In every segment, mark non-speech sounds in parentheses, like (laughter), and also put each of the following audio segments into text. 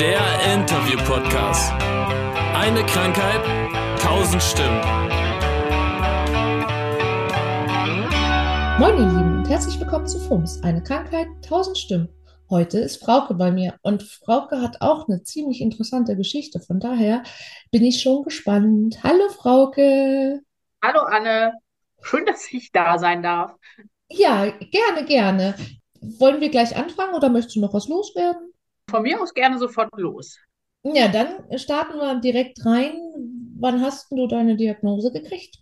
Der Interview-Podcast. Eine Krankheit, tausend Stimmen. Moin ihr Lieben und herzlich willkommen zu FUMS, eine Krankheit, tausend Stimmen. Heute ist Frauke bei mir und Frauke hat auch eine ziemlich interessante Geschichte. Von daher bin ich schon gespannt. Hallo Frauke. Hallo Anne, schön, dass ich da sein darf. Ja, gerne, gerne. Wollen wir gleich anfangen oder möchtest du noch was loswerden? Von mir aus gerne sofort los. Ja, dann starten wir direkt rein. Wann hast du deine Diagnose gekriegt?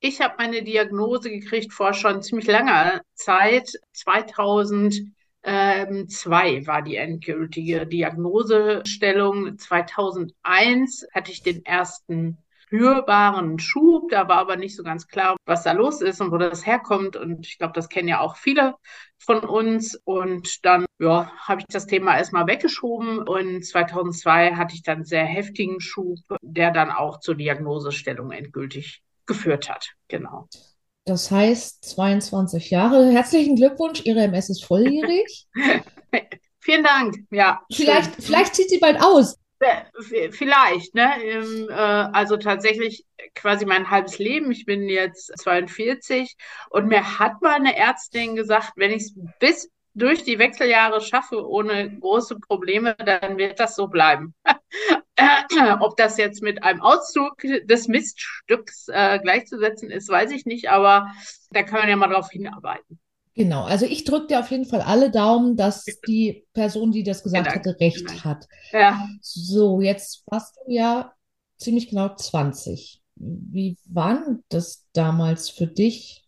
Ich habe meine Diagnose gekriegt vor schon ziemlich langer Zeit. 2002 war die endgültige Diagnosestellung. 2001 hatte ich den ersten spürbaren Schub. Da war aber nicht so ganz klar, was da los ist und wo das herkommt. Und ich glaube, das kennen ja auch viele von uns. Und dann, ja, habe ich das Thema erstmal weggeschoben. Und 2002 hatte ich dann sehr heftigen Schub, der dann auch zur Diagnosestellung endgültig geführt hat. Genau. Das heißt 22 Jahre. Herzlichen Glückwunsch, Ihre MS ist volljährig. (laughs) Vielen Dank. Ja. Vielleicht, vielleicht zieht sie bald aus. Vielleicht, ne? Äh, also tatsächlich quasi mein halbes Leben. Ich bin jetzt 42 und mir hat mal eine Ärztin gesagt, wenn ich es bis durch die Wechseljahre schaffe ohne große Probleme, dann wird das so bleiben. (laughs) Ob das jetzt mit einem Auszug des Miststücks äh, gleichzusetzen ist, weiß ich nicht, aber da kann man ja mal drauf hinarbeiten. Genau, also ich drücke dir auf jeden Fall alle Daumen, dass die Person, die das gesagt hatte, recht hat. Ja. So, jetzt warst du ja ziemlich genau 20. Wie war das damals für dich?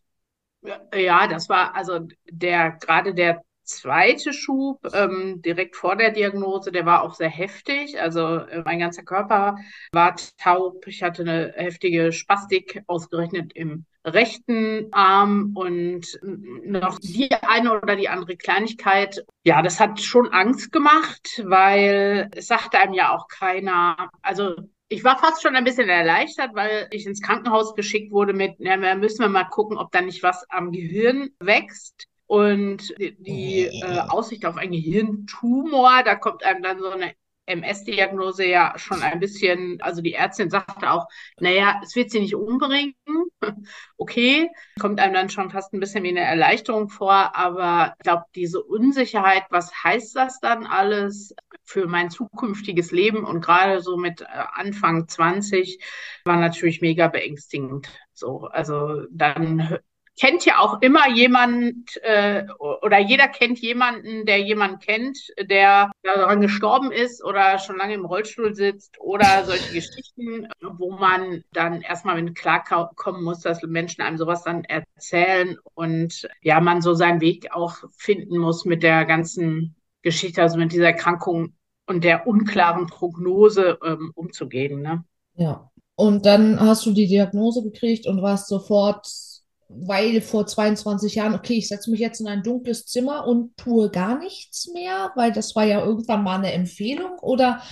Ja, das war also der gerade der zweite Schub ähm, direkt vor der Diagnose, der war auch sehr heftig. Also äh, mein ganzer Körper war taub. Ich hatte eine heftige Spastik ausgerechnet im rechten Arm und noch die eine oder die andere Kleinigkeit. Ja, das hat schon Angst gemacht, weil es sagte einem ja auch keiner, also ich war fast schon ein bisschen erleichtert, weil ich ins Krankenhaus geschickt wurde mit, ja, wir müssen wir mal gucken, ob da nicht was am Gehirn wächst. Und die, die äh, Aussicht auf einen Gehirntumor, da kommt einem dann so eine MS-Diagnose ja schon ein bisschen, also die Ärztin sagte auch, naja, es wird sie nicht umbringen. (laughs) Okay, kommt einem dann schon fast ein bisschen wie eine Erleichterung vor, aber ich glaube, diese Unsicherheit, was heißt das dann alles für mein zukünftiges Leben und gerade so mit äh, Anfang 20 war natürlich mega beängstigend. So, also dann kennt ja auch immer jemand äh, oder jeder kennt jemanden, der jemanden kennt, der daran gestorben ist oder schon lange im Rollstuhl sitzt oder solche Geschichten, wo man dann erstmal mit klarkommen muss, dass Menschen einem sowas dann erzählen und ja, man so seinen Weg auch finden muss mit der ganzen Geschichte, also mit dieser Erkrankung und der unklaren Prognose ähm, umzugehen. Ne? Ja. Und dann hast du die Diagnose gekriegt und warst sofort, weil vor 22 Jahren, okay, ich setze mich jetzt in ein dunkles Zimmer und tue gar nichts mehr, weil das war ja irgendwann mal eine Empfehlung. Oder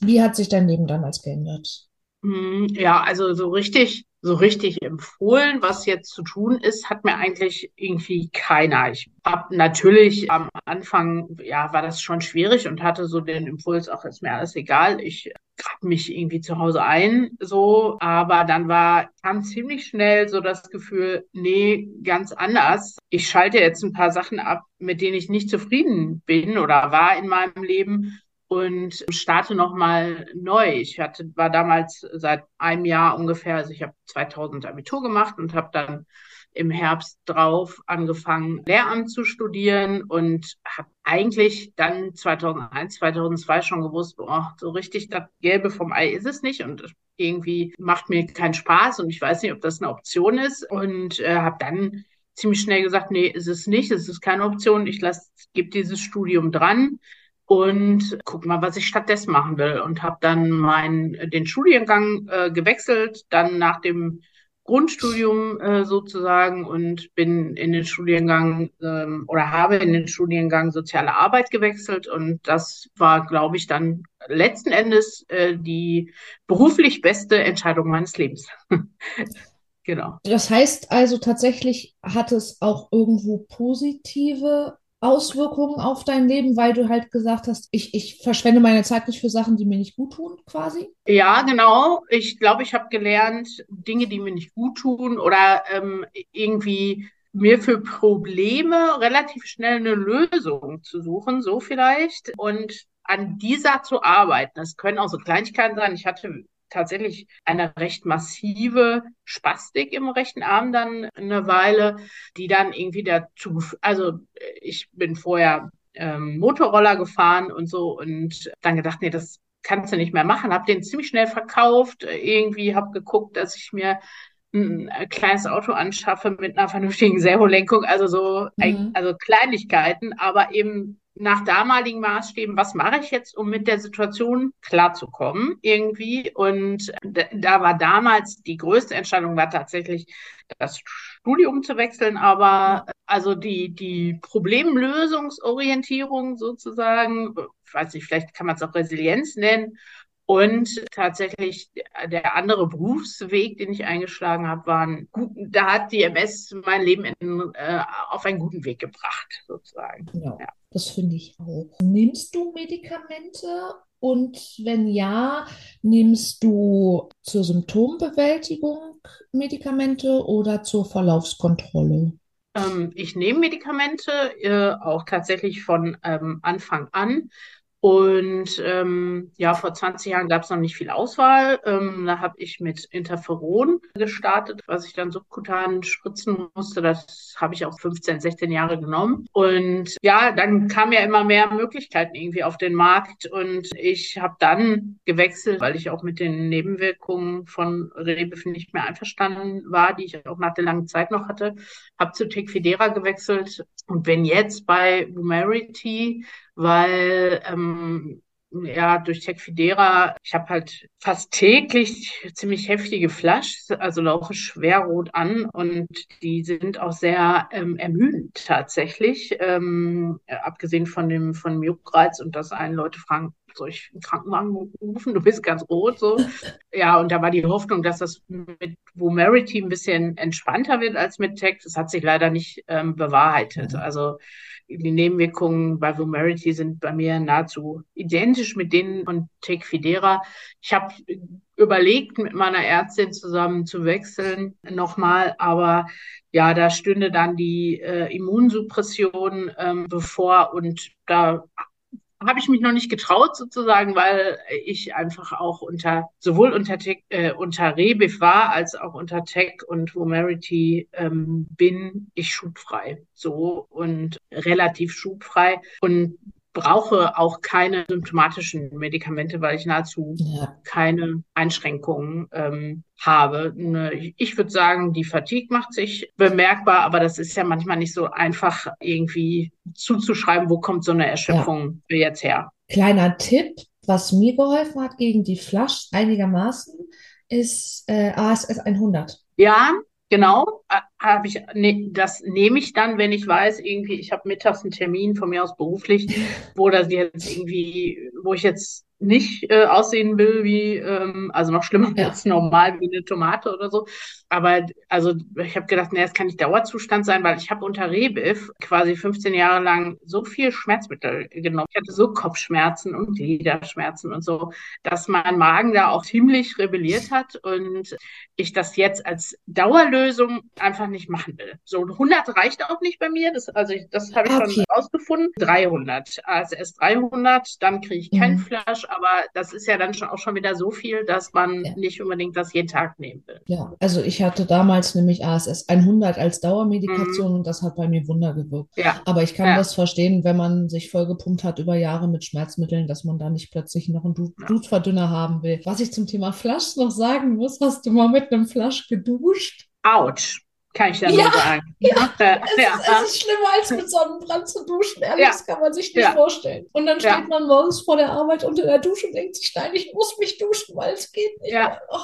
wie hat sich dein Leben damals geändert? Hm, Ja, also so richtig, so richtig empfohlen, was jetzt zu tun ist, hat mir eigentlich irgendwie keiner. Ich habe natürlich am Anfang, ja, war das schon schwierig und hatte so den Impuls, auch ist mir alles egal, ich grab mich irgendwie zu Hause ein, so. Aber dann war, kam ziemlich schnell so das Gefühl, nee, ganz anders. Ich schalte jetzt ein paar Sachen ab, mit denen ich nicht zufrieden bin oder war in meinem Leben und starte nochmal neu. Ich hatte, war damals seit einem Jahr ungefähr, also ich habe 2000 Abitur gemacht und habe dann im Herbst drauf angefangen, Lehramt zu studieren und habe eigentlich dann 2001, 2002 schon gewusst, boah, so richtig das Gelbe vom Ei ist es nicht und irgendwie macht mir keinen Spaß und ich weiß nicht, ob das eine Option ist und äh, habe dann ziemlich schnell gesagt, nee, ist es nicht, es ist keine Option, ich lasse, gebe dieses Studium dran und guck mal, was ich stattdessen machen will. Und habe dann meinen den Studiengang äh, gewechselt, dann nach dem Grundstudium äh, sozusagen und bin in den Studiengang ähm, oder habe in den Studiengang Soziale Arbeit gewechselt. Und das war, glaube ich, dann letzten Endes äh, die beruflich beste Entscheidung meines Lebens. (laughs) Genau. Das heißt also tatsächlich hat es auch irgendwo positive Auswirkungen auf dein Leben, weil du halt gesagt hast, ich, ich verschwende meine Zeit nicht für Sachen, die mir nicht gut tun, quasi? Ja, genau. Ich glaube, ich habe gelernt, Dinge, die mir nicht gut tun oder ähm, irgendwie mir für Probleme relativ schnell eine Lösung zu suchen, so vielleicht, und an dieser zu arbeiten. Das können auch so Kleinigkeiten sein. Ich hatte tatsächlich eine recht massive Spastik im rechten Arm dann eine Weile, die dann irgendwie dazu, also ich bin vorher ähm, Motorroller gefahren und so und dann gedacht, nee, das kannst du nicht mehr machen. Hab den ziemlich schnell verkauft. Irgendwie hab geguckt, dass ich mir ein kleines Auto anschaffe mit einer vernünftigen Servolenkung, also so, mhm. also Kleinigkeiten, aber eben nach damaligen Maßstäben, was mache ich jetzt, um mit der Situation klarzukommen irgendwie? Und da war damals die größte Entscheidung war tatsächlich das Studium zu wechseln, aber also die, die Problemlösungsorientierung sozusagen, ich weiß nicht, vielleicht kann man es auch Resilienz nennen, und tatsächlich der andere Berufsweg, den ich eingeschlagen habe, war ein gut, da hat die MS mein Leben in, äh, auf einen guten Weg gebracht, sozusagen. Ja, ja. das finde ich auch. Nimmst du Medikamente? Und wenn ja, nimmst du zur Symptombewältigung Medikamente oder zur Verlaufskontrolle? Ähm, ich nehme Medikamente äh, auch tatsächlich von ähm, Anfang an. Und ähm, ja, vor 20 Jahren gab es noch nicht viel Auswahl. Ähm, da habe ich mit Interferon gestartet, was ich dann subkutan spritzen musste. Das habe ich auch 15, 16 Jahre genommen. Und ja, dann kamen ja immer mehr Möglichkeiten irgendwie auf den Markt. Und ich habe dann gewechselt, weil ich auch mit den Nebenwirkungen von Rebif nicht mehr einverstanden war, die ich auch nach der langen Zeit noch hatte. Habe zu Tecfidera gewechselt und bin jetzt bei Vumerity weil ähm, ja durch Tecfidera, ich habe halt fast täglich ziemlich heftige Flash, also laufe schwer rot an und die sind auch sehr ähm, ermüdend tatsächlich, ähm, abgesehen von dem von Juckreiz und dass einen Leute fragen, soll ich einen Krankenwagen rufen? Du bist ganz rot so. (laughs) ja, und da war die Hoffnung, dass das mit Vumerity ein bisschen entspannter wird als mit Tech. Das hat sich leider nicht ähm, bewahrheitet. Also die Nebenwirkungen bei Vumerity sind bei mir nahezu identisch mit denen von Tecfidera. Ich habe überlegt, mit meiner Ärztin zusammen zu wechseln nochmal, aber ja, da stünde dann die äh, Immunsuppression ähm, bevor und da habe ich mich noch nicht getraut sozusagen, weil ich einfach auch unter sowohl unter Tech, äh, unter Rebif war als auch unter Tech und Vomerity ähm, bin ich schubfrei. So und relativ schubfrei. Und brauche auch keine symptomatischen Medikamente, weil ich nahezu ja. keine Einschränkungen ähm, habe. Ne, ich würde sagen, die Fatigue macht sich bemerkbar, aber das ist ja manchmal nicht so einfach irgendwie zuzuschreiben, wo kommt so eine Erschöpfung ja. jetzt her. Kleiner Tipp, was mir geholfen hat gegen die Flasch einigermaßen, ist äh, ASS 100. Ja, Genau, habe ich, ne, das nehme ich dann, wenn ich weiß, irgendwie, ich habe mittags einen Termin von mir aus beruflich, wo das jetzt irgendwie, wo ich jetzt nicht äh, aussehen will wie, ähm, also noch schlimmer ja. als normal wie eine Tomate oder so. Aber also ich habe gedacht, nee, das kann nicht Dauerzustand sein, weil ich habe unter Rebif quasi 15 Jahre lang so viel Schmerzmittel genommen. Ich hatte so Kopfschmerzen und Gliederschmerzen und so, dass mein Magen da auch ziemlich rebelliert hat und ich das jetzt als Dauerlösung einfach nicht machen will. So 100 reicht auch nicht bei mir. Das, also ich, das habe ich okay. schon rausgefunden. 300. ASS 300, dann kriege ich kein mhm. Flasch aber das ist ja dann schon auch schon wieder so viel, dass man ja. nicht unbedingt das jeden Tag nehmen will. Ja, also ich hatte damals nämlich ASS 100 als Dauermedikation mhm. und das hat bei mir Wunder gewirkt. Ja. Aber ich kann ja. das verstehen, wenn man sich vollgepumpt hat über Jahre mit Schmerzmitteln, dass man da nicht plötzlich noch einen Blutverdünner haben will. Was ich zum Thema Flasch noch sagen muss, hast du mal mit einem Flasch geduscht? Autsch kann ich ja, nur sagen. (laughs) Ja, ja. Es, ja. Ist, es ist schlimmer als mit Sonnenbrand zu duschen. Ehrlich, das kann man sich nicht vorstellen. Und dann steht man morgens vor der Arbeit unter der Dusche und denkt sich, nein, ich muss mich duschen, weil es geht nicht. Ja. Oh.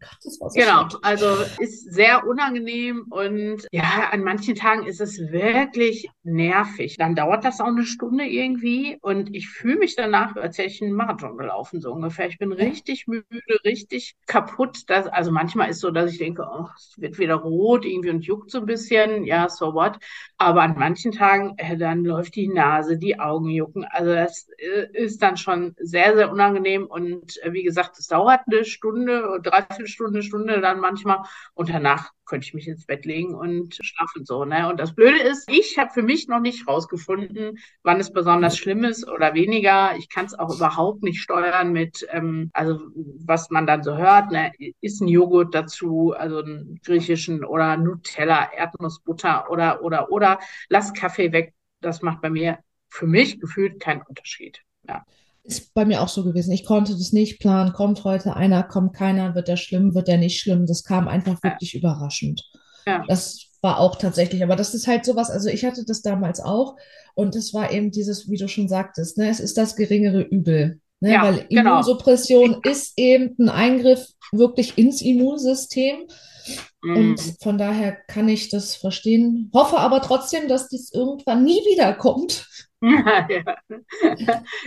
Gott, das war so genau, schlecht. also ist sehr unangenehm und ja, an manchen Tagen ist es wirklich nervig. Dann dauert das auch eine Stunde irgendwie und ich fühle mich danach, als hätte ich einen Marathon gelaufen, so ungefähr. Ich bin richtig müde, richtig kaputt. Das, also manchmal ist so, dass ich denke, oh, es wird wieder rot irgendwie und juckt so ein bisschen. Ja, so what. Aber an manchen Tagen, äh, dann läuft die Nase, die Augen jucken. Also das äh, ist dann schon sehr, sehr unangenehm und äh, wie gesagt, es dauert eine Stunde, dreiviertel Stunde, Stunde dann manchmal und danach könnte ich mich ins Bett legen und schlafen so. Ne? Und das Blöde ist, ich habe für mich noch nicht rausgefunden, wann es besonders schlimm ist oder weniger. Ich kann es auch überhaupt nicht steuern mit, ähm, also was man dann so hört, ne? ist ein Joghurt dazu, also einen griechischen oder Nutella, Erdnussbutter oder oder oder lass Kaffee weg. Das macht bei mir für mich gefühlt keinen Unterschied. Ja. Ist bei mir auch so gewesen. Ich konnte das nicht planen. Kommt heute einer, kommt keiner, wird der schlimm, wird der nicht schlimm. Das kam einfach wirklich ja. überraschend. Ja. Das war auch tatsächlich, aber das ist halt sowas, also ich hatte das damals auch und es war eben dieses, wie du schon sagtest, ne, es ist das geringere Übel. Ne, ja, weil genau. Immunsuppression ist eben ein Eingriff wirklich ins Immunsystem. Mm. Und von daher kann ich das verstehen. Hoffe aber trotzdem, dass dies irgendwann nie wiederkommt.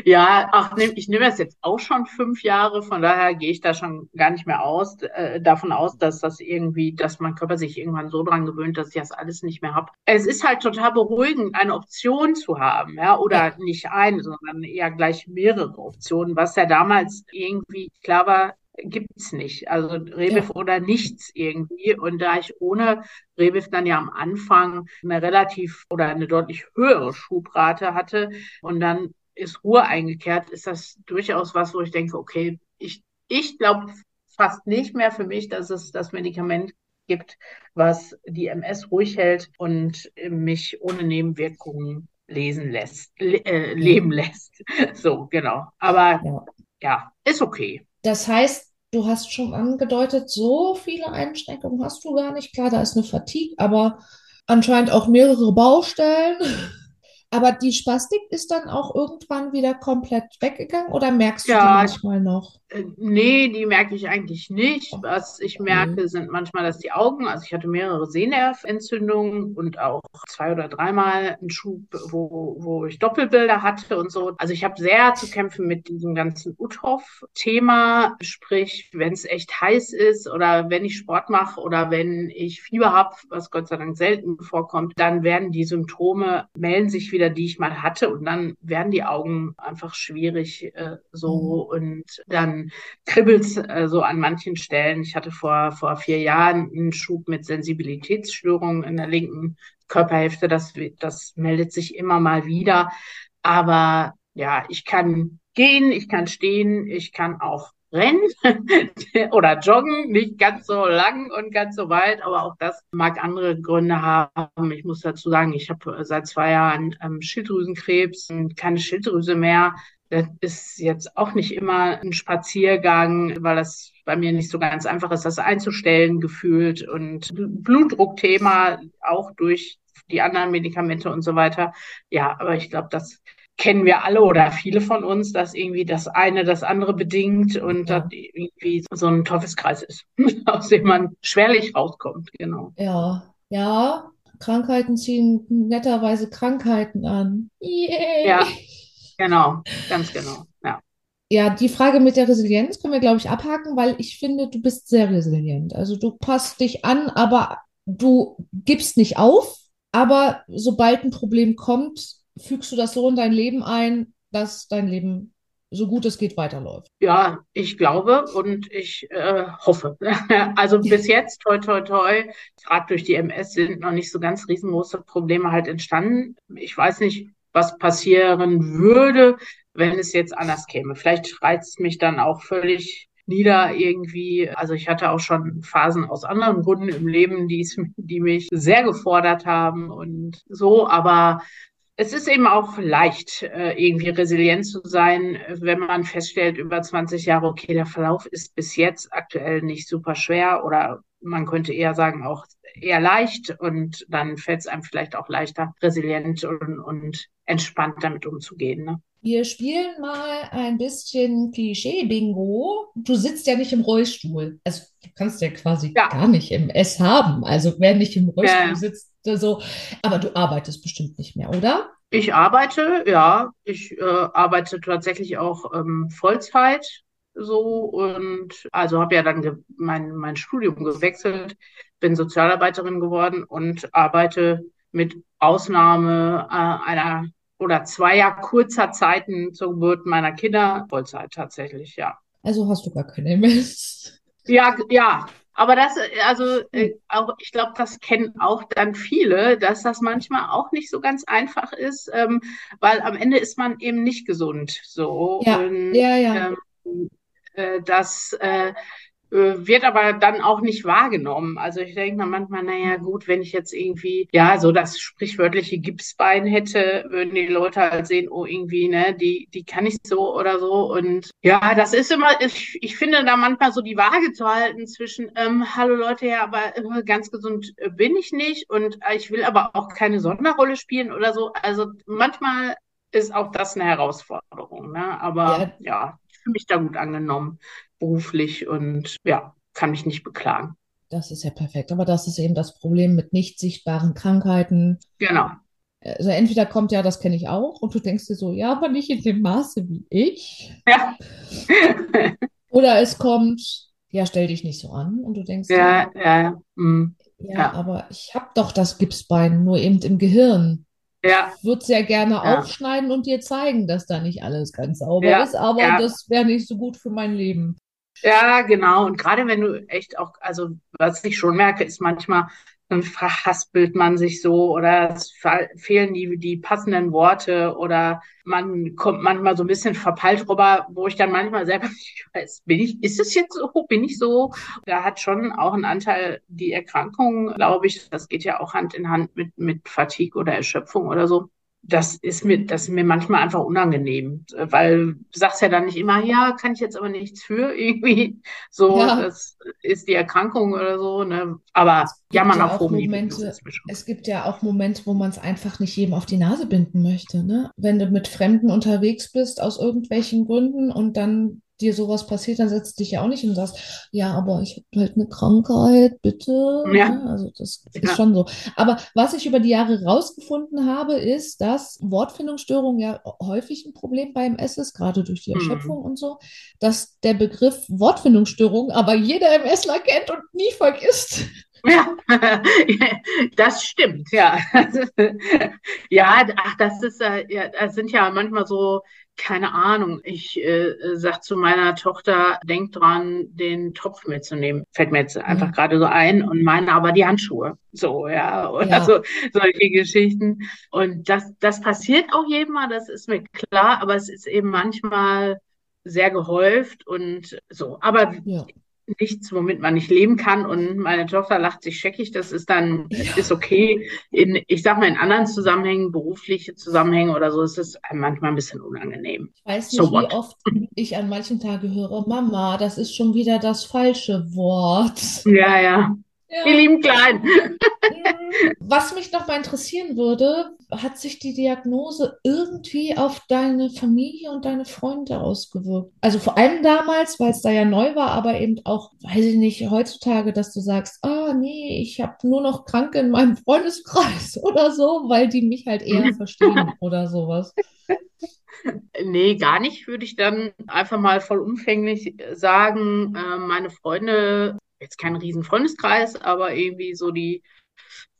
Ja, ach, ich nehme das jetzt auch schon fünf Jahre, von daher gehe ich da schon gar nicht mehr aus, äh, davon aus, dass das irgendwie, dass mein Körper sich irgendwann so dran gewöhnt, dass ich das alles nicht mehr habe. Es ist halt total beruhigend, eine Option zu haben, ja, oder nicht eine, sondern eher gleich mehrere Optionen, was ja damals irgendwie klar war, gibt's nicht. Also Rebiff ja. oder nichts irgendwie. Und da ich ohne Rebiff dann ja am Anfang eine relativ oder eine deutlich höhere Schubrate hatte und dann ist Ruhe eingekehrt, ist das durchaus was, wo ich denke, okay, ich, ich glaube fast nicht mehr für mich, dass es das Medikament gibt, was die MS ruhig hält und mich ohne Nebenwirkungen lesen lässt, le äh, leben lässt. (laughs) So, genau. Aber ja. ja, ist okay. Das heißt, Du hast schon angedeutet, so viele Einschränkungen hast du gar nicht. Klar, da ist eine Fatigue, aber anscheinend auch mehrere Baustellen. (laughs) Aber die Spastik ist dann auch irgendwann wieder komplett weggegangen oder merkst du ja, die manchmal noch? Äh, nee, die merke ich eigentlich nicht. Was ich merke, sind manchmal, dass die Augen, also ich hatte mehrere Sehnerventzündungen und auch zwei oder dreimal einen Schub, wo, wo ich Doppelbilder hatte und so. Also ich habe sehr zu kämpfen mit diesem ganzen Uthoff-Thema, sprich, wenn es echt heiß ist oder wenn ich Sport mache oder wenn ich Fieber habe, was Gott sei Dank selten vorkommt, dann werden die Symptome, melden sich wieder, die ich mal hatte und dann werden die Augen einfach schwierig äh, so mhm. und dann kribbelt es äh, so an manchen Stellen. Ich hatte vor, vor vier Jahren einen Schub mit Sensibilitätsstörungen in der linken Körperhälfte. Das, das meldet sich immer mal wieder. Aber ja, ich kann gehen, ich kann stehen, ich kann auch rennen (laughs) oder joggen, nicht ganz so lang und ganz so weit, aber auch das mag andere Gründe haben. Ich muss dazu sagen, ich habe seit zwei Jahren ähm, Schilddrüsenkrebs und keine Schilddrüse mehr. Das ist jetzt auch nicht immer ein Spaziergang, weil das bei mir nicht so ganz einfach ist, das einzustellen gefühlt und Blutdruckthema auch durch die anderen Medikamente und so weiter. Ja, aber ich glaube, das kennen wir alle oder viele von uns, dass irgendwie das eine das andere bedingt und ja. das irgendwie so ein Teufelskreis ist, (laughs) aus dem man schwerlich rauskommt, genau. Ja, ja, Krankheiten ziehen netterweise Krankheiten an. Yay. Ja, Genau, ganz genau. Ja. Ja, die Frage mit der Resilienz können wir, glaube ich, abhaken, weil ich finde, du bist sehr resilient. Also du passt dich an, aber du gibst nicht auf. Aber sobald ein Problem kommt, fügst du das so in dein Leben ein, dass dein Leben so gut es geht weiterläuft. Ja, ich glaube und ich äh, hoffe. (laughs) also bis jetzt, toi, toi, toi, gerade durch die MS sind noch nicht so ganz riesengroße Probleme halt entstanden. Ich weiß nicht, was passieren würde, wenn es jetzt anders käme. Vielleicht reizt mich dann auch völlig nieder irgendwie. Also ich hatte auch schon Phasen aus anderen Gründen im Leben, die, (laughs) die mich sehr gefordert haben und so, aber es ist eben auch leicht, äh, irgendwie resilient zu sein, wenn man feststellt über 20 Jahre, okay, der Verlauf ist bis jetzt aktuell nicht super schwer oder man könnte eher sagen auch eher leicht und dann fällt es einem vielleicht auch leichter, resilient und, und entspannt damit umzugehen. Ne? Wir spielen mal ein bisschen Klischee-Bingo. Du sitzt ja nicht im Rollstuhl. Also du kannst ja quasi Ja, gar nicht im S haben. Also wer nicht im Rollstuhl äh, sitzt, so. Aber du arbeitest bestimmt nicht mehr, oder? ich arbeite, ja, ich äh, arbeite tatsächlich auch ähm, Vollzeit so und also habe ja dann mein, mein Studium gewechselt, bin Sozialarbeiterin geworden und arbeite mit Ausnahme äh, einer oder zweier kurzer Zeiten zur Geburt meiner Kinder Vollzeit tatsächlich, ja. Also hast du gar keine MS. Ja, ja, aber das, also äh, auch, ich glaube, das kennen auch dann viele, dass das manchmal auch nicht so ganz einfach ist, ähm, weil am Ende ist man eben nicht gesund, so Ja, und ja, ja. ähm, äh, das äh, äh, wird aber dann auch nicht wahrgenommen. Also ich denke mir manchmal, naja, gut, wenn ich jetzt irgendwie, ja, so das sprichwörtliche Gipsbein hätte, würden die Leute halt sehen, oh, irgendwie, ne, die, die kann ich so oder so. Und ja, das ist immer, ich, ich finde da manchmal so die Waage zu halten zwischen, ähm, hallo Leute, ja, aber äh, ganz gesund bin ich nicht und ich will aber auch keine Sonderrolle spielen oder so. Also manchmal ist auch das eine Herausforderung, ne? Aber Ja, ja, fühle mich da gut angenommen beruflich und ja, kann mich nicht beklagen. das ist ja perfekt. Aber das ist eben das Problem mit nicht sichtbaren Krankheiten. Genau. Also entweder kommt ja, das kenne ich auch, und du denkst dir so, ja, aber nicht in dem Maße wie ich. Ja. (laughs) Oder es kommt, ja, stell dich nicht so an. Und du denkst dir, Ja, ja, mm, ja, ja, aber ich habe doch das Gipsbein, nur eben im Gehirn. Ja, Ich würde es ja gerne ja, aufschneiden und dir zeigen, dass da nicht alles ganz sauber ja, ist, aber ja. das wäre nicht so gut für mein Leben. Ja, genau. Und gerade wenn du echt auch, also was ich schon merke, ist manchmal, dann verhaspelt man sich so oder es fe- fehlen die, die passenden Worte oder man kommt manchmal so ein bisschen verpeilt rüber, wo ich dann manchmal selber (laughs) nicht weiß, bin ich, ist es jetzt so, bin ich so? Da hat schon auch einen Anteil die Erkrankung, glaube ich. Das geht ja auch Hand in Hand mit, mit Fatigue oder Erschöpfung oder so. Das ist mir, das ist mir manchmal einfach unangenehm, weil du sagst ja dann nicht immer, ja, kann ich jetzt aber nichts für (laughs) irgendwie. So, Ja, das ist die Erkrankung oder so, ne? Aber ja auf auch das Momente, es gibt ja auch Momente, wo man es einfach nicht jedem auf die Nase binden möchte, ne? Wenn du mit Fremden unterwegs bist aus irgendwelchen Gründen und dann dir sowas passiert, dann setzt dich ja auch nicht hin und sagst, ja, aber ich habe halt eine Krankheit, bitte, Ja, ne? Also das ist ja. schon so. Aber was ich über die Jahre rausgefunden habe, ist, dass Wortfindungsstörung ja häufig ein Problem beim MS ist, gerade durch die Hm. Erschöpfung und so, dass der Begriff Wortfindungsstörung aber jeder MSler kennt und nie vergisst. Ja, (laughs) das stimmt, ja. (laughs) Ja, ach, das ist, äh, ja, das sind ja manchmal so, keine Ahnung. Ich äh, sag zu meiner Tochter, denk dran, den Topf mitzunehmen. Fällt mir jetzt einfach Hm. gerade so ein und meine aber die Handschuhe. So, ja, oder Ja, so, solche Geschichten. Und das, das passiert auch jedem Mal, das ist mir klar, aber es ist eben manchmal sehr gehäuft und so. Aber ja, nichts, womit man nicht leben kann. Und meine Tochter lacht sich scheckig, das ist dann, ist ja. okay. In, ich sag mal, in anderen Zusammenhängen, berufliche Zusammenhänge oder so, ist es manchmal ein bisschen unangenehm. Ich weiß So nicht, wie what? oft ich an manchen Tagen höre, Mama, das ist schon wieder das falsche Wort. Ja, ja. Ihr Ja. lieben Kleinen. Was mich noch mal interessieren würde, hat sich die Diagnose irgendwie auf deine Familie und deine Freunde ausgewirkt? Also vor allem damals, weil es da ja neu war, aber eben auch, weiß ich nicht, heutzutage, dass du sagst, ah nee, ich habe nur noch Kranke in meinem Freundeskreis (laughs) oder so, weil die mich halt eher (laughs) verstehen oder sowas. Nee, gar nicht, würde ich dann einfach mal vollumfänglich sagen. Äh, meine Freunde, jetzt kein riesen Freundeskreis, aber irgendwie so die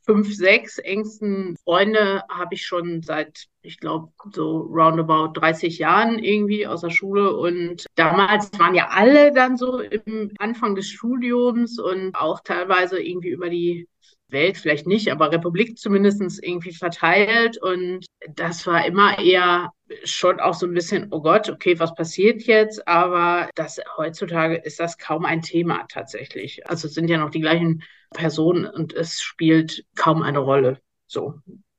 fünf, sechs engsten Freunde habe ich schon seit, ich glaube, so roundabout 30 Jahren irgendwie aus der Schule. Und damals waren ja alle dann so im Anfang des Studiums und auch teilweise irgendwie über die Welt, vielleicht nicht, aber Republik zumindest irgendwie verteilt. Und das war immer eher schon auch so ein bisschen, oh Gott, okay, was passiert jetzt? Aber das heutzutage ist das kaum ein Thema tatsächlich. Also es sind ja noch die gleichen Person und es spielt kaum eine Rolle. So,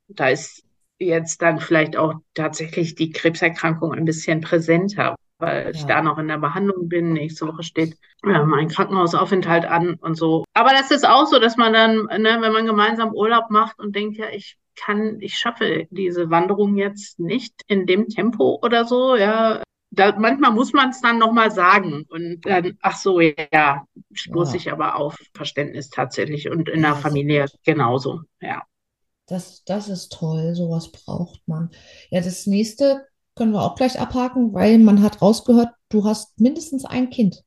da ist jetzt dann vielleicht auch tatsächlich die Krebserkrankung ein bisschen präsenter, weil ich da noch in der Behandlung bin. Nächste Woche steht ja, mein Krankenhausaufenthalt an und so. Aber das ist auch so, dass man dann, ne, wenn man gemeinsam Urlaub macht und denkt, ja, ich kann, ich schaffe diese Wanderung jetzt nicht in dem Tempo oder so, ja. Da, manchmal muss man es dann nochmal sagen und dann, ach so, ja, stoße Ja. ich aber auf Verständnis tatsächlich und in der Familie genauso, ja. Das, das ist toll, sowas braucht man. Ja, das nächste können wir auch gleich abhaken, weil man hat rausgehört, du hast mindestens ein Kind.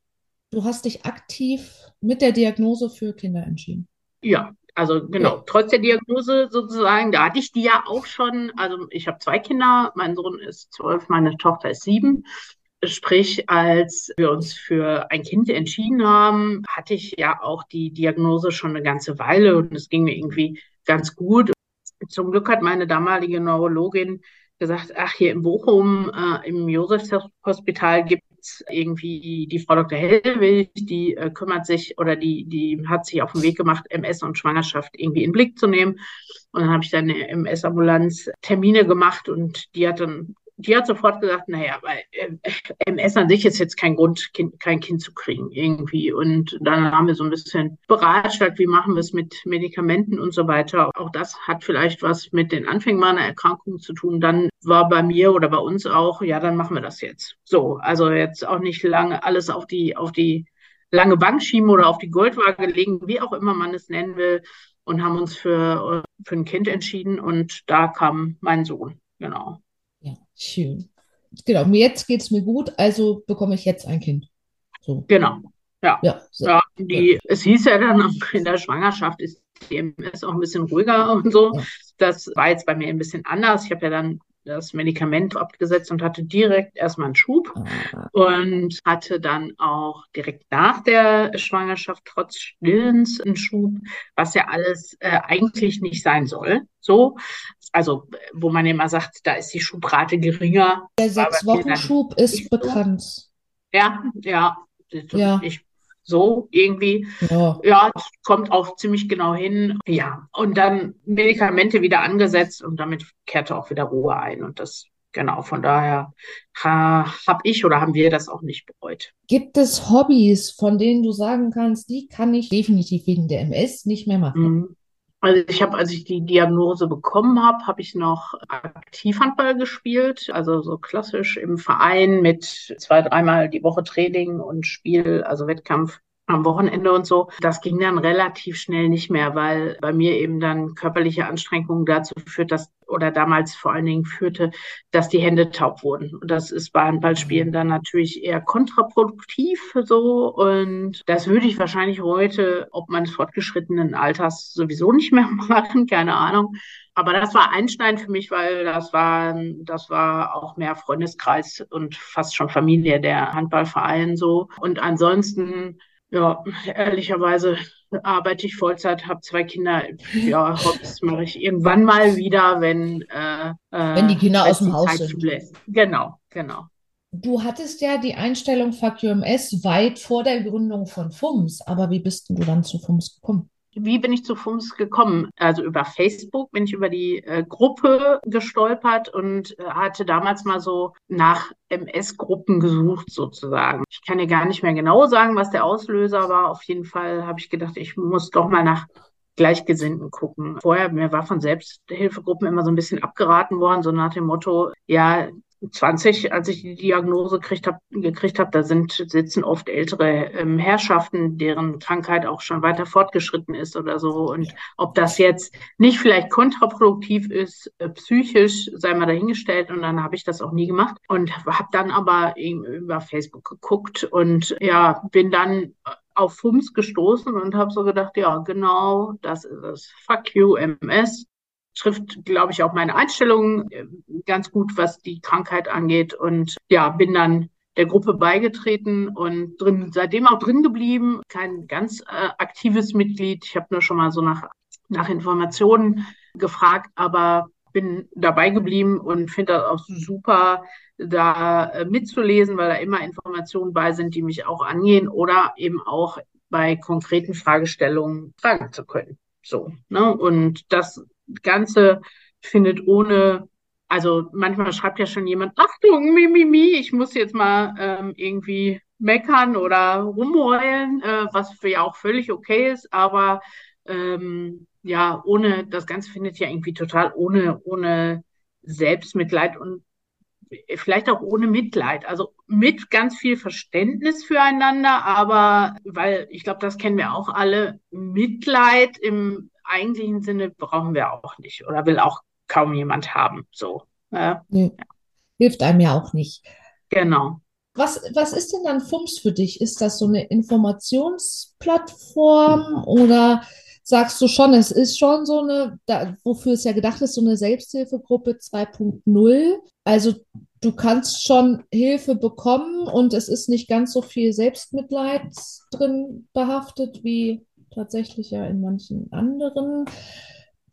Du hast dich aktiv mit der Diagnose für Kinder entschieden. Ja, also genau, Ja. trotz der Diagnose sozusagen, da hatte ich die ja auch schon. Also ich habe zwei Kinder, mein Sohn ist zwölf, meine Tochter ist sieben. Sprich, als wir uns für ein Kind entschieden haben, hatte ich ja auch die Diagnose schon eine ganze Weile und es ging mir irgendwie ganz gut. Zum Glück hat meine damalige Neurologin gesagt, ach, hier in Bochum, äh, im Josefshospital gibt's irgendwie die Frau Dr. Hellwig, die äh, kümmert sich oder die, die hat sich auf den Weg gemacht, MS und Schwangerschaft irgendwie in den Blick zu nehmen. Und dann habe ich dann eine MS-Ambulanz Termine gemacht und die hat dann die hat sofort gesagt, naja, weil äh, MS an sich ist jetzt kein Grund, kind, kein Kind zu kriegen irgendwie. Und dann haben wir so ein bisschen beratschlagt, wie machen wir es mit Medikamenten und so weiter. Auch das hat vielleicht was mit den Anfängen meiner Erkrankung zu tun. Dann war bei mir oder bei uns auch, ja, dann machen wir das jetzt. So, also jetzt auch nicht lange alles auf die, auf die lange Bank schieben oder auf die Goldwaage legen, wie auch immer man es nennen will. Und haben uns für, für ein Kind entschieden und da kam mein Sohn, genau. Schön. Genau, jetzt geht es mir gut, also bekomme ich jetzt ein Kind. So. Genau, ja. Ja, so. Ja, die, es hieß ja dann auch in der Schwangerschaft ist die MS auch ein bisschen ruhiger und so. Ja. Das war jetzt bei mir ein bisschen anders. Ich habe ja dann das Medikament abgesetzt und hatte direkt erstmal einen Schub Ah, und hatte dann auch direkt nach der Schwangerschaft trotz Stillens einen Schub, was ja alles äh, eigentlich nicht sein soll. So, also wo man immer sagt, da ist die Schubrate geringer. der mir dann Sechs-Wochen-Schub ist so. bekannt. Ja, ja, Ja. ich so irgendwie. Ja, Ja, es kommt auch ziemlich genau hin. Ja, und dann Medikamente wieder angesetzt und damit kehrte auch wieder Ruhe ein. Und das, genau, von daher ha, habe ich oder haben wir das auch nicht bereut. Gibt es Hobbys, von denen du sagen kannst, die kann ich definitiv wegen der MS nicht mehr machen? Mhm. Also ich habe, als ich die Diagnose bekommen habe, habe ich noch Aktivhandball gespielt, also so klassisch im Verein mit zwei, dreimal die Woche Training und Spiel, also Wettkampf am Wochenende und so. Das ging dann relativ schnell nicht mehr, weil bei mir eben dann körperliche Anstrengungen dazu führt, dass oder damals vor allen Dingen führte, dass die Hände taub wurden. Und das ist bei Handballspielen dann natürlich eher kontraproduktiv so. Und das würde ich wahrscheinlich heute, ob meines fortgeschrittenen Alters, sowieso nicht mehr (laughs) machen, keine Ahnung. Aber das war einschneidend für mich, weil das war, das war auch mehr Freundeskreis und fast schon Familie, der Handballverein so. Und ansonsten, ja, ehrlicherweise arbeite ich Vollzeit, habe zwei Kinder. Ja, Hobbys mache ich irgendwann mal wieder, wenn, äh, Wenn die Kinder äh, aus dem Haus Zeit sind. Genau, genau. Du hattest ja die Einstellung Fuck Your MS weit vor der Gründung von FUMS, aber wie bist denn du dann zu FUMS gekommen? Wie bin ich zu FUMS gekommen? Also über Facebook bin ich über die äh, Gruppe gestolpert und äh, hatte damals mal so nach MS-Gruppen gesucht sozusagen. Ich kann dir gar nicht mehr genau sagen, was der Auslöser war. Auf jeden Fall habe ich gedacht, ich muss doch mal nach Gleichgesinnten gucken. Vorher, mir war von Selbsthilfegruppen immer so ein bisschen abgeraten worden, so nach dem Motto, ja, 20, als ich die Diagnose gekriegt habe, gekriegt hab, da sind, sitzen oft ältere ähm, Herrschaften, deren Krankheit auch schon weiter fortgeschritten ist oder so. Und ob das jetzt nicht vielleicht kontraproduktiv ist, äh, psychisch, sei mal dahingestellt. Und dann habe ich das auch nie gemacht und habe dann aber eben über Facebook geguckt und ja, bin dann auf FUMS gestoßen und habe so gedacht, ja, genau, das ist es. Fuck you, MS trifft, glaube ich, auch meine Einstellung äh, ganz gut, was die Krankheit angeht. Und ja, bin dann der Gruppe beigetreten und drin, seitdem auch drin geblieben. Kein ganz äh, aktives Mitglied. Ich habe nur schon mal so nach, nach Informationen gefragt, aber bin dabei geblieben und finde das auch super, da äh, mitzulesen, weil da immer Informationen bei sind, die mich auch angehen oder eben auch bei konkreten Fragestellungen fragen zu können. So, ne? Und das Ganze findet ohne, also manchmal schreibt ja schon jemand, Achtung, Mimimi, mi, mi, ich muss jetzt mal ähm, irgendwie meckern oder rumheulen, äh, was für ja auch völlig okay ist, aber ähm, ja, ohne, das Ganze findet ja irgendwie total ohne, ohne Selbstmitleid und vielleicht auch ohne Mitleid. Also mit ganz viel Verständnis füreinander, aber weil ich glaube, das kennen wir auch alle, Mitleid im eigentlichen Sinne brauchen wir auch nicht oder will auch kaum jemand haben. So. Äh, nee. ja. Hilft einem ja auch nicht. Genau. Was, was ist denn dann FUMS für dich? Ist das so eine Informationsplattform oder sagst du schon, es ist schon so eine, da, wofür es ja gedacht ist, so eine Selbsthilfegruppe 2.0? Also du kannst schon Hilfe bekommen und es ist nicht ganz so viel Selbstmitleid drin behaftet wie tatsächlich ja in manchen anderen,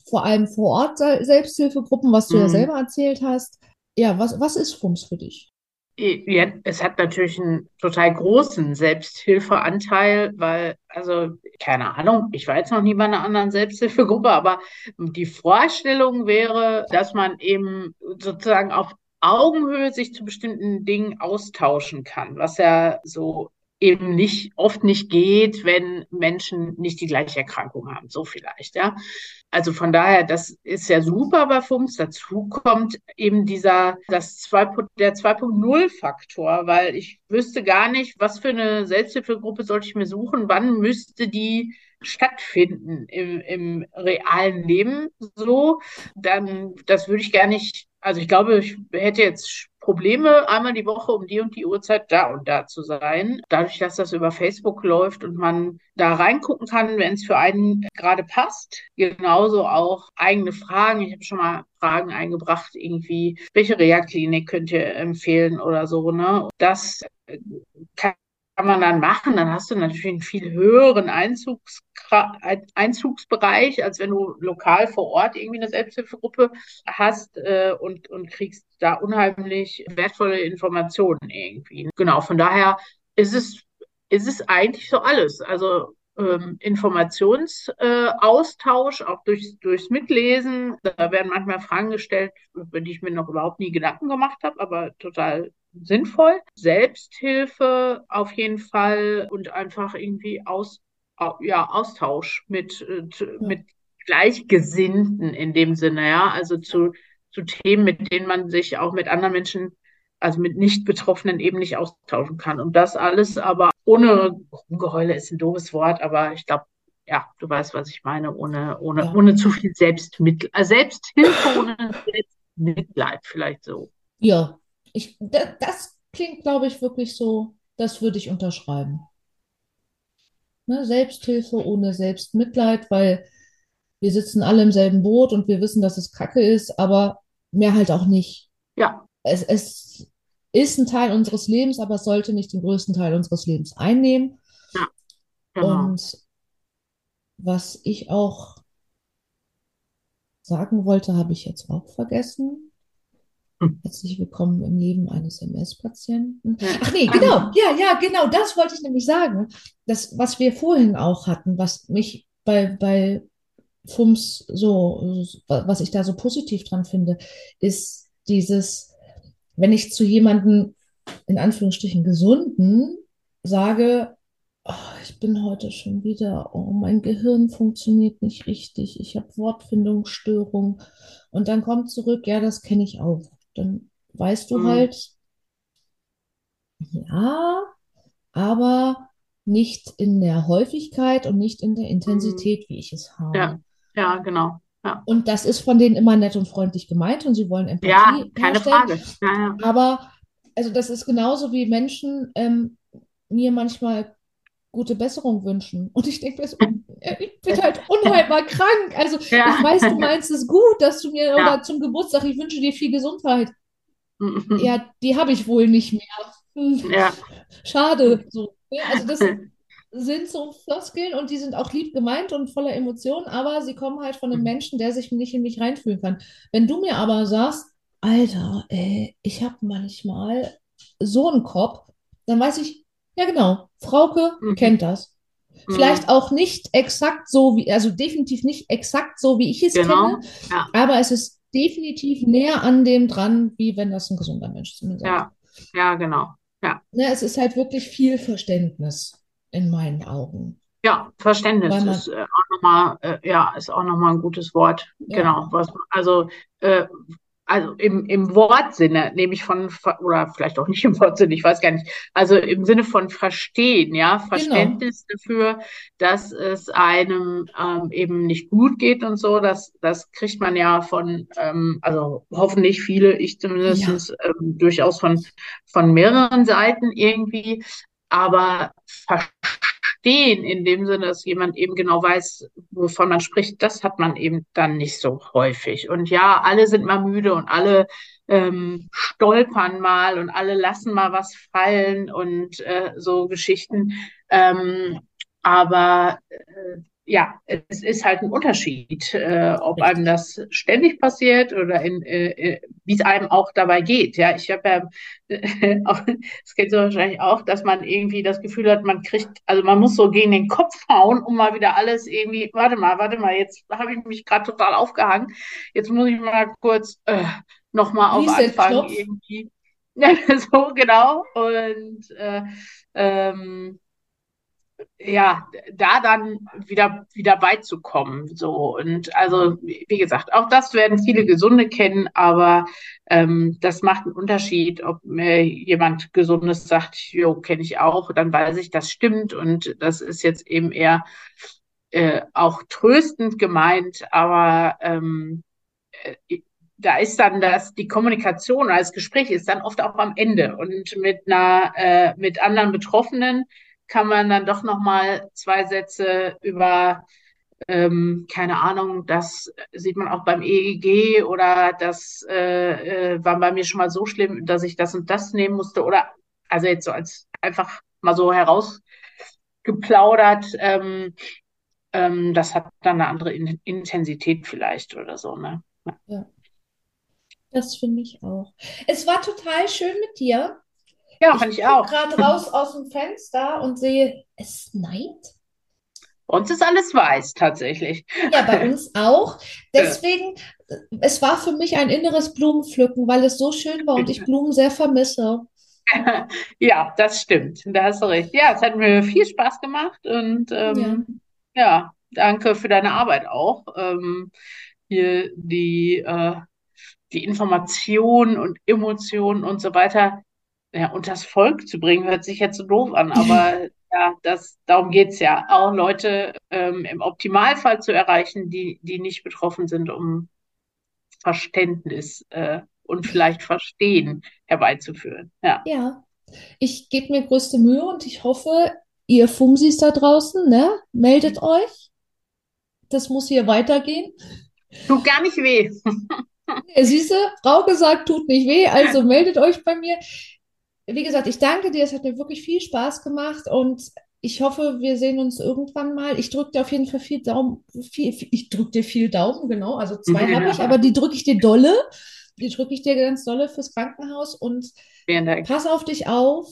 vor allem vor Ort Selbsthilfegruppen, was du mhm. ja selber erzählt hast. Ja, was, was ist FUMS für dich? Ja, es hat natürlich einen total großen Selbsthilfeanteil, weil, also, keine Ahnung, ich war jetzt noch nie bei einer anderen Selbsthilfegruppe, aber die Vorstellung wäre, dass man eben sozusagen auf Augenhöhe sich zu bestimmten Dingen austauschen kann, was ja so eben nicht, oft nicht geht, wenn Menschen nicht die gleiche Erkrankung haben. So vielleicht, ja. Also von daher, das ist ja super bei FUMS. Dazu kommt eben dieser, das 2, der 2.0-Faktor, weil ich wüsste gar nicht, was für eine Selbsthilfegruppe sollte ich mir suchen, wann müsste die stattfinden im, im realen Leben so, dann, das würde ich gar nicht, also ich glaube, ich hätte jetzt Probleme, einmal die Woche um die und die Uhrzeit da und da zu sein. Dadurch, dass das über Facebook läuft und man da reingucken kann, wenn es für einen gerade passt. Genauso auch eigene Fragen. Ich habe schon mal Fragen eingebracht, irgendwie, welche Reha-Klinik könnt ihr empfehlen oder so. Ne? Das kann kann man dann machen. Dann hast du natürlich einen viel höheren Einzugs Einzugsbereich, als wenn du lokal vor Ort irgendwie eine Selbsthilfegruppe hast äh, und, und kriegst da unheimlich wertvolle Informationen irgendwie. Genau, von daher ist es, ist es eigentlich so alles. Also ähm, Informationsaustausch, äh, auch durch, durchs Mitlesen. Da werden manchmal Fragen gestellt, über die ich mir noch überhaupt nie Gedanken gemacht habe, aber total sinnvoll. Selbsthilfe auf jeden Fall und einfach irgendwie aus, ja, Austausch mit, äh, mit Gleichgesinnten in dem Sinne, ja, also zu, zu Themen, mit denen man sich auch mit anderen Menschen, also mit Nicht-Betroffenen eben nicht austauschen kann. Und das alles aber ohne Rumgeheule ist ein doofes Wort, aber ich glaube, ja, du weißt, was ich meine, ohne, ohne, ja. ohne zu viel Selbstmitleid, äh, Selbsthilfe, ohne Selbstmitleid, vielleicht so. Ja, ich, das, das klingt, glaube ich, wirklich so, das würde ich unterschreiben. Ne? Selbsthilfe ohne Selbstmitleid, weil wir sitzen alle im selben Boot und wir wissen, dass es Kacke ist, aber mehr halt auch nicht. Ja. Es, es ist ein Teil unseres Lebens, aber es sollte nicht den größten Teil unseres Lebens einnehmen. Ja. Genau. Und was ich auch sagen wollte, habe ich jetzt auch vergessen. Herzlich willkommen im Leben eines MS-Patienten. Ach nee, genau, ja, ja, genau, das wollte ich nämlich sagen. Das, was wir vorhin auch hatten, was mich bei, bei FUMS so, was ich da so positiv dran finde, ist dieses, wenn ich zu jemandem in Anführungsstrichen gesunden sage, oh, ich bin heute schon wieder, oh, mein Gehirn funktioniert nicht richtig, ich habe Wortfindungsstörung und dann kommt zurück, ja, das kenne ich auch dann weißt du mhm. halt, ja, aber nicht in der Häufigkeit und nicht in der Intensität, wie ich es habe. Ja, ja, genau. Ja. Und das ist von denen immer nett und freundlich gemeint und sie wollen Empathie Ja, keine herstellen. Frage. Ja, ja. Aber also das ist genauso wie Menschen ähm, mir manchmal gute Besserung wünschen. Und ich denke, (laughs) ich bin halt unheilbar krank. Also ja. ich weiß, du meinst es gut, dass du mir ja. oder zum Geburtstag, ich wünsche dir viel Gesundheit. Mhm. Ja, die habe ich wohl nicht mehr. Hm. Ja. (laughs) Schade. So. Also das (laughs) sind so Floskeln und die sind auch lieb gemeint und voller Emotionen, aber sie kommen halt von einem Menschen, der sich nicht in mich reinfühlen kann. Wenn du mir aber sagst, Alter, ey, ich habe manchmal so einen Kopf, dann weiß ich, ja, genau. Frauke mhm. kennt das. Mhm. Vielleicht auch nicht exakt so wie, also definitiv nicht exakt so, wie ich es genau. kenne, ja. aber es ist definitiv näher an dem dran, wie wenn das ein gesunder Mensch zu mir sagt. Ja, ja, genau. Ja. Ne, es ist halt wirklich viel Verständnis in meinen Augen. Ja, Verständnis man, ist äh, auch nochmal, äh, ja, ist auch nochmal ein gutes Wort. Ja. Genau. Was, also, äh, also im, im Wortsinne, nämlich von, oder vielleicht auch nicht im Wortsinne, ich weiß gar nicht, also im Sinne von Verstehen, ja, Genau. Verständnis dafür, dass es einem ähm, eben nicht gut geht und so, das, das kriegt man ja von, ähm, also hoffentlich viele, ich zumindest ähm, durchaus von, von mehreren Seiten irgendwie, aber verstehen in dem Sinne, dass jemand eben genau weiß, wovon man spricht, das hat man eben dann nicht so häufig. Und ja, alle sind mal müde und alle ähm, stolpern mal und alle lassen mal was fallen und äh, so Geschichten. Ähm, aber äh, ja, es ist halt ein Unterschied, äh, ob einem das ständig passiert oder in, äh, wie es einem auch dabei geht. Ja, ich habe ja äh, (laughs) auch, es geht so wahrscheinlich auch, dass man irgendwie das Gefühl hat, man kriegt, also man muss so gegen den Kopf hauen, um mal wieder alles irgendwie, warte mal, warte mal, jetzt habe ich mich gerade total aufgehangen. Jetzt muss ich mal kurz äh, nochmal auf Anfang irgendwie. (laughs) so genau. Und äh, ähm, ja, da dann wieder, wieder beizukommen. So. Und also, wie gesagt, auch das werden viele Gesunde kennen, aber ähm, das macht einen Unterschied, ob mir jemand Gesundes sagt, jo, kenne ich auch, dann weiß ich, das stimmt und das ist jetzt eben eher äh, auch tröstend gemeint, aber ähm, äh, da ist dann das, die Kommunikation das Gespräch ist dann oft auch am Ende und mit einer, äh, mit anderen Betroffenen kann man dann doch noch mal zwei Sätze über ähm, keine Ahnung, das sieht man auch beim EEG oder das äh, äh, war bei mir schon mal so schlimm, dass ich das und das nehmen musste oder also jetzt so als einfach mal so herausgeplaudert. Ähm, ähm, das hat dann eine andere In Intensität vielleicht oder so, ne? Ja. Ja. Das finde ich auch. Es war total schön mit dir. Ja, fand ich auch. gerade raus aus dem Fenster und sehe, es schneit. Bei uns ist alles weiß, tatsächlich. Ja, bei (laughs) uns auch. Deswegen, es war für mich ein inneres Blumenpflücken, weil es so schön war und ich Blumen sehr vermisse. (laughs) Ja, das stimmt. Da hast du recht. Ja, es hat mir viel Spaß gemacht und ähm, ja, danke für deine Arbeit auch. Ähm, hier die, äh, die Informationen und Emotionen und so weiter ja, und das Volk zu bringen, hört sich jetzt so doof an, aber (laughs) ja, das, darum geht's ja. Auch Leute ähm, im Optimalfall zu erreichen, die, die nicht betroffen sind, um Verständnis äh, und vielleicht Verstehen herbeizuführen. Ja. Ja, ich gebe mir größte Mühe und ich hoffe, ihr Fumsis da draußen, ne, meldet euch. Das muss hier weitergehen. Tut gar nicht weh. (laughs) Ja, Siehste, Frau gesagt, tut nicht weh, also meldet euch bei mir. Wie gesagt, ich danke dir, es hat mir wirklich viel Spaß gemacht und ich hoffe, wir sehen uns irgendwann mal. Ich drücke dir auf jeden Fall viel Daumen, viel, viel, ich drücke dir viel Daumen, genau, also zwei habe ich, aber die drücke ich dir dolle. Die drücke ich dir ganz dolle fürs Krankenhaus und pass auf dich auf.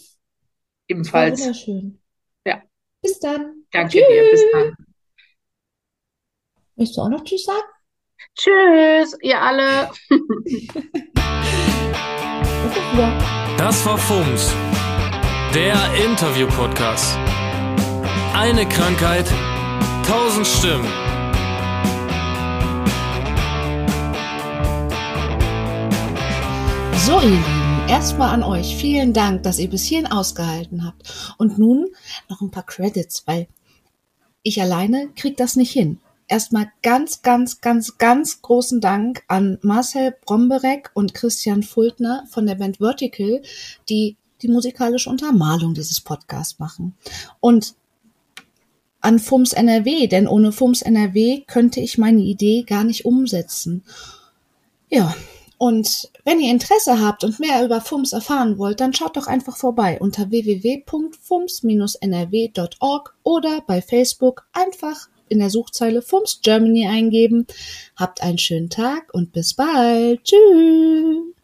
Ebenfalls. wunderschön. Ja. Bis dann. Danke Tschüss. dir. Bis dann. Möchtest du auch noch Tschüss sagen? Tschüss, ihr alle. (laughs) Das war FUMS, der Interview-Podcast. Eine Krankheit, tausend Stimmen. So, ihr Lieben, erstmal an euch vielen Dank, dass ihr bis hierhin ausgehalten habt. Und nun noch ein paar Credits, weil ich alleine krieg das nicht hin. Erstmal ganz, ganz, ganz, ganz großen Dank an Marcel Bromberek und Christian Fultner von der Band Vertical, die die musikalische Untermalung dieses Podcasts machen. Und an FUMS NRW, denn ohne FUMS NRW könnte ich meine Idee gar nicht umsetzen. Ja, und wenn ihr Interesse habt und mehr über FUMS erfahren wollt, dann schaut doch einfach vorbei unter www.fums-nrw.org oder bei Facebook einfach in der Suchzeile FUMS Germany eingeben. Habt einen schönen Tag und bis bald. Tschüss.